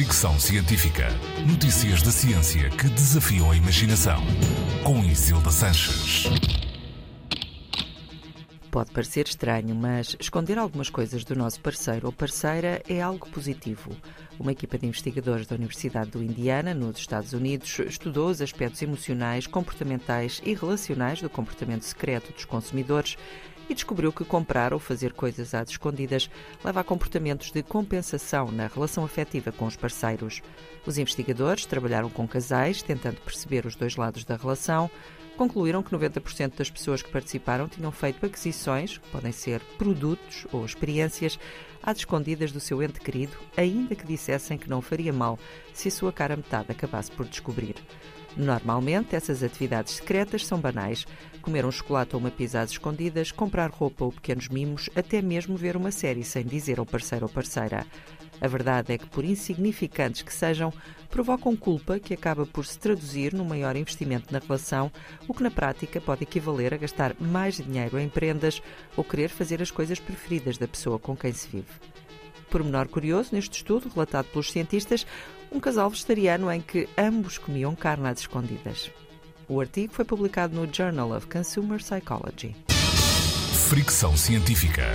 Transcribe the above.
Fricção Científica. Notícias da ciência que desafiam a imaginação. Com Isilda Sanches. Pode parecer estranho, mas esconder algumas coisas do nosso parceiro ou parceira é algo positivo. Uma equipa de investigadores da Universidade do Indiana, nos Estados Unidos, estudou os aspectos emocionais, comportamentais e relacionais do comportamento secreto dos consumidores e descobriu que comprar ou fazer coisas às escondidas leva a comportamentos de compensação na relação afetiva com os parceiros. Os investigadores trabalharam com casais, tentando perceber os dois lados da relação. Concluíram que 90% das pessoas que participaram tinham feito aquisições, que podem ser produtos ou experiências, às escondidas do seu ente querido, ainda que dissessem que não faria mal se a sua cara metade acabasse por descobrir. Normalmente, essas atividades secretas são banais. Comer um chocolate ou uma pizza às escondidas, comprar roupa ou pequenos mimos, até mesmo ver uma série sem dizer ao parceiro ou parceira. A verdade é que, por insignificantes que sejam, provocam culpa que acaba por se traduzir num maior investimento na relação, o que na prática pode equivaler a gastar mais dinheiro em prendas ou querer fazer as coisas preferidas da pessoa com quem se vive. Por menor curioso, neste estudo, relatado pelos cientistas, um casal vegetariano em que ambos comiam carne às escondidas. O artigo foi publicado no Journal of Consumer Psychology. Fricção Científica.